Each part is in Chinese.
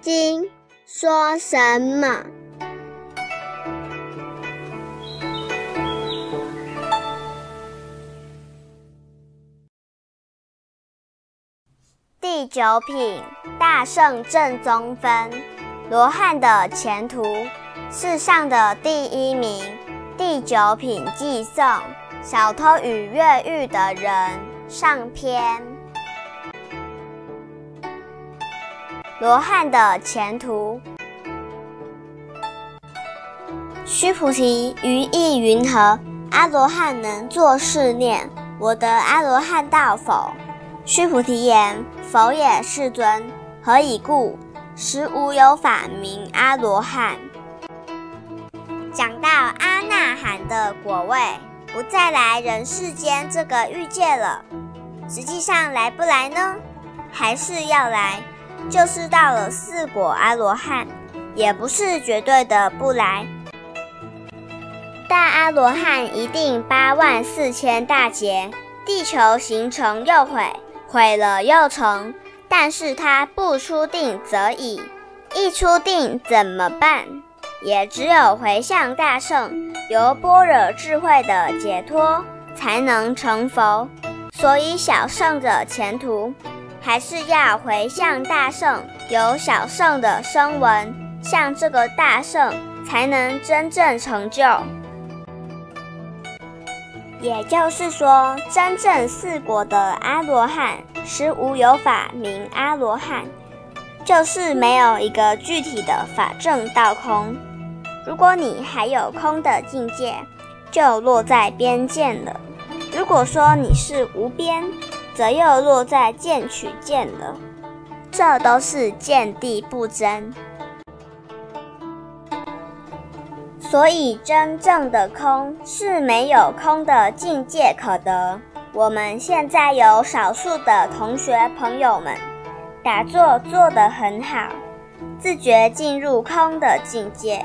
经说什么？第九品，大圣正宗分。罗汉的前途，世上的第一名。第九品寄送小偷与越狱的人上篇。罗汉的前途。须菩提，于意云何？阿罗汉能作是念：我得阿罗汉道否？须菩提言：否也，世尊。何以故？实无有法名阿罗汉。讲到阿那含的果位，不再来人世间这个欲界了。实际上来不来呢？还是要来。就是到了四果阿罗汉，也不是绝对的不来。大阿罗汉一定八万四千大劫，地球形成又毁，毁了又成。但是他不出定则已，一出定怎么办？也只有回向大圣，由般若智慧的解脱，才能成佛。所以小圣的前途。还是要回向大圣，有小圣的声闻，像这个大圣，才能真正成就。也就是说，真正四果的阿罗汉，实无有法名阿罗汉，就是没有一个具体的法证道空。如果你还有空的境界，就落在边界了。如果说你是无边，则又落在见取见了，这都是见地不真。所以真正的空是没有空的境界可得。我们现在有少数的同学朋友们打坐做得很好，自觉进入空的境界。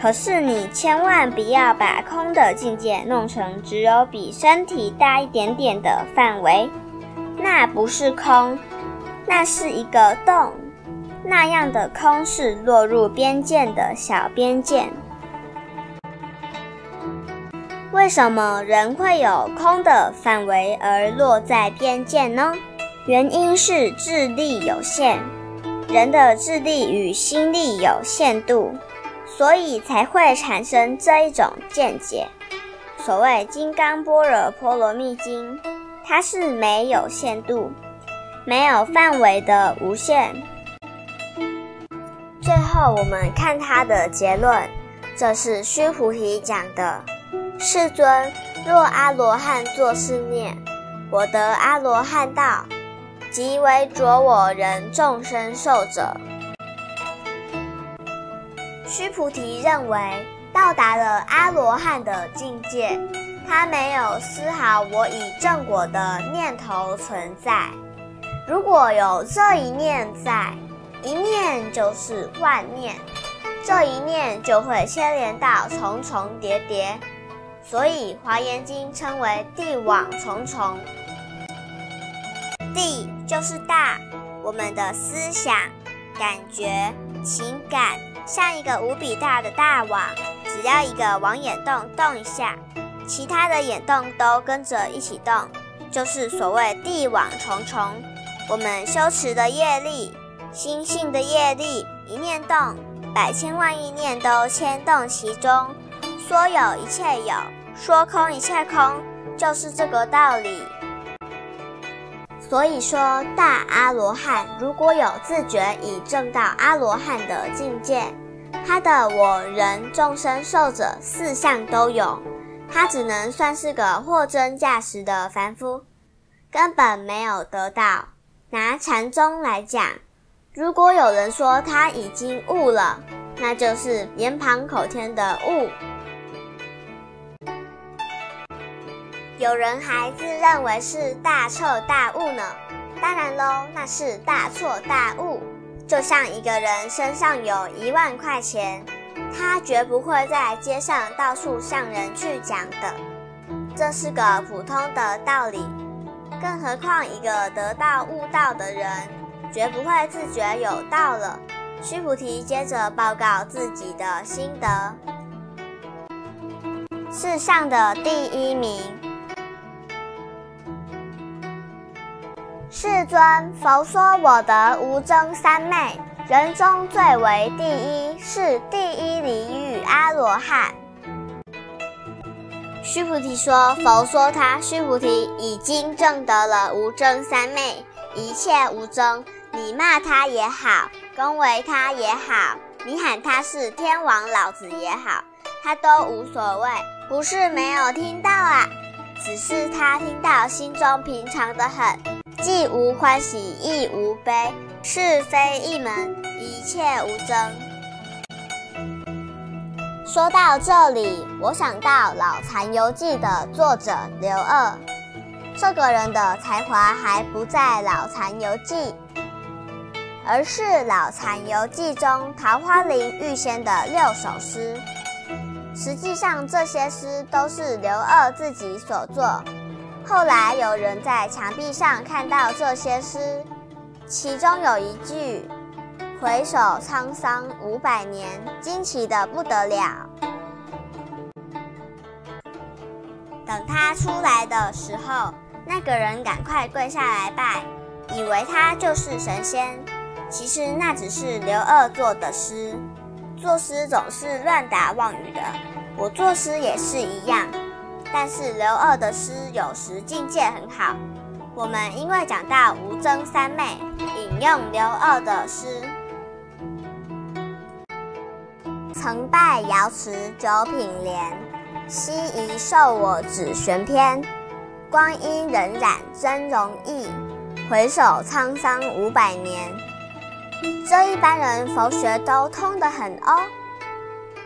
可是你千万不要把空的境界弄成只有比身体大一点点的范围。那不是空，那是一个洞。那样的空是落入边界的小边界。为什么人会有空的范围而落在边界呢？原因是智力有限，人的智力与心力有限度，所以才会产生这一种见解。所谓《金刚般若波罗蜜经》。它是没有限度、没有范围的无限。最后，我们看它的结论，这是须菩提讲的：“世尊，若阿罗汉作是念，我得阿罗汉道，即为着我人众生寿者。”须菩提认为，到达了阿罗汉的境界。他没有丝毫我以正果的念头存在。如果有这一念在，一念就是万念，这一念就会牵连到重重叠叠。所以《华严经》称为地网重重。地就是大，我们的思想、感觉、情感像一个无比大的大网，只要一个网眼洞动一下。其他的眼动都跟着一起动，就是所谓地网重重。我们修持的业力、心性的业力，一念动，百千万亿念都牵动其中。说有一切有，说空一切空，就是这个道理。所以说，大阿罗汉如果有自觉已证到阿罗汉的境界，他的我人众生寿者四相都有。他只能算是个货真价实的凡夫，根本没有得到。拿禅宗来讲，如果有人说他已经悟了，那就是言旁口天的悟。有人还自认为是大彻大悟呢，当然喽，那是大错大悟。就像一个人身上有一万块钱。他绝不会在街上到处向人去讲的，这是个普通的道理。更何况一个得道悟道的人，绝不会自觉有道了，须菩提接着报告自己的心得：世上的第一名，世尊，佛说我得无争三昧，人中最为第一，是第一离欲阿罗汉。须菩提说：“佛说他须菩提已经证得了无争三昧，一切无争。你骂他也好，恭维他也好，你喊他是天王老子也好，他都无所谓。不是没有听到啊，只是他听到心中平常的很，既无欢喜亦无悲，是非一门，一切无争。”说到这里，我想到《老残游记》的作者刘二。这个人的才华还不在《老残游记》，而是《老残游记》中桃花林玉仙的六首诗。实际上，这些诗都是刘二自己所作。后来有人在墙壁上看到这些诗，其中有一句。回首沧桑五百年，惊奇的不得了。等他出来的时候，那个人赶快跪下来拜，以为他就是神仙。其实那只是刘二做的诗。作诗总是乱答妄语的，我作诗也是一样。但是刘二的诗有时境界很好。我们因为讲到无争三妹，引用刘二的诗。曾拜瑶池九品莲，昔遗受我指玄篇。光阴荏苒真容易，回首沧桑五百年。这一般人佛学都通得很哦，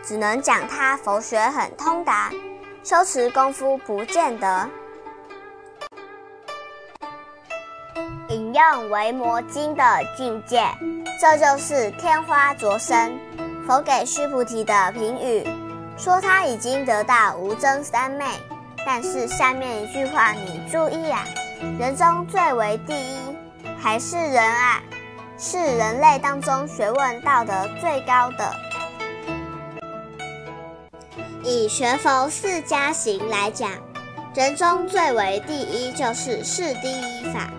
只能讲他佛学很通达，修持功夫不见得。用《维摩经》的境界，这就是天花着身。佛给须菩提的评语说他已经得到无争三昧，但是下面一句话你注意啊，人中最为第一还是人啊，是人类当中学问道德最高的。以学佛四加行来讲，人中最为第一就是是第一法，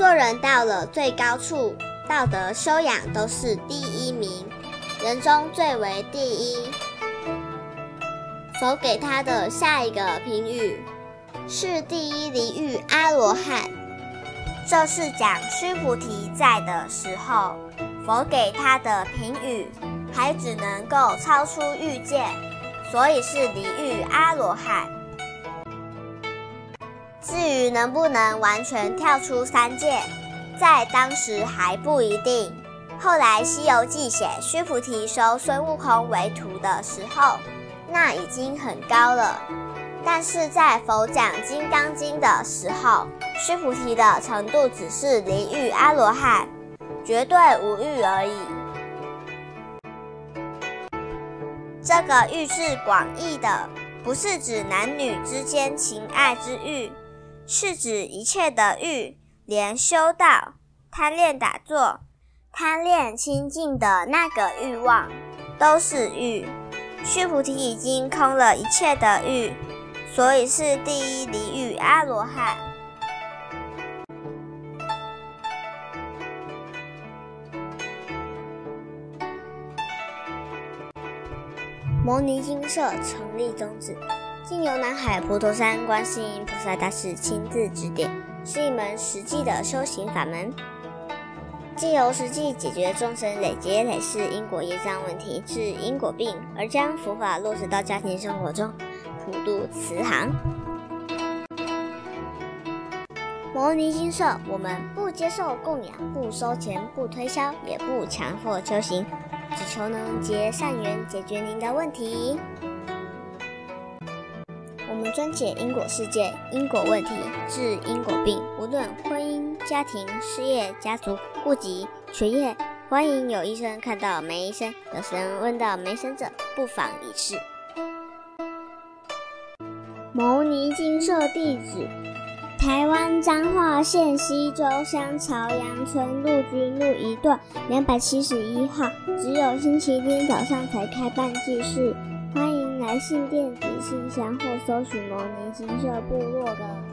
做人到了最高处，道德修养都是第一名。人中最为第一，佛给他的下一个评语是第一离欲阿罗汉。这是讲须菩提在的时候，佛给他的评语还只能够超出欲界，所以是离欲阿罗汉。至于能不能完全跳出三界，在当时还不一定。后来《西游记》写须菩提收孙悟空为徒的时候，那已经很高了。但是在佛讲《金刚经》的时候，须菩提的程度只是离欲阿罗汉，绝对无欲而已。这个欲是广义的，不是指男女之间情爱之欲，是指一切的欲，连修道、贪恋打坐。贪恋清净的那个欲望，都是欲。须菩提已经空了一切的欲，所以是第一离欲阿罗汉。摩尼金舍成立宗旨，经由南海普陀山观世音菩萨大士亲自指点，是一门实际的修行法门。借由实际解决众生累劫累世因果业障问题，治因果病，而将佛法落实到家庭生活中，普渡慈航。摩尼金舍，我们不接受供养，不收钱，不推销，也不强迫修行，只求能结善缘，解决您的问题。分解因果世界、因果问题、治因果病。无论婚姻、家庭、事业、家族、户籍、学业，欢迎有医生看到没医生，有神问到没神者，不妨一试。牟尼金色地址：台湾彰化县西周乡朝阳村陆军路一段两百七十一号，只有星期天早上才开办祭祀。来信电子信箱或搜寻“摩尼金色部落”的。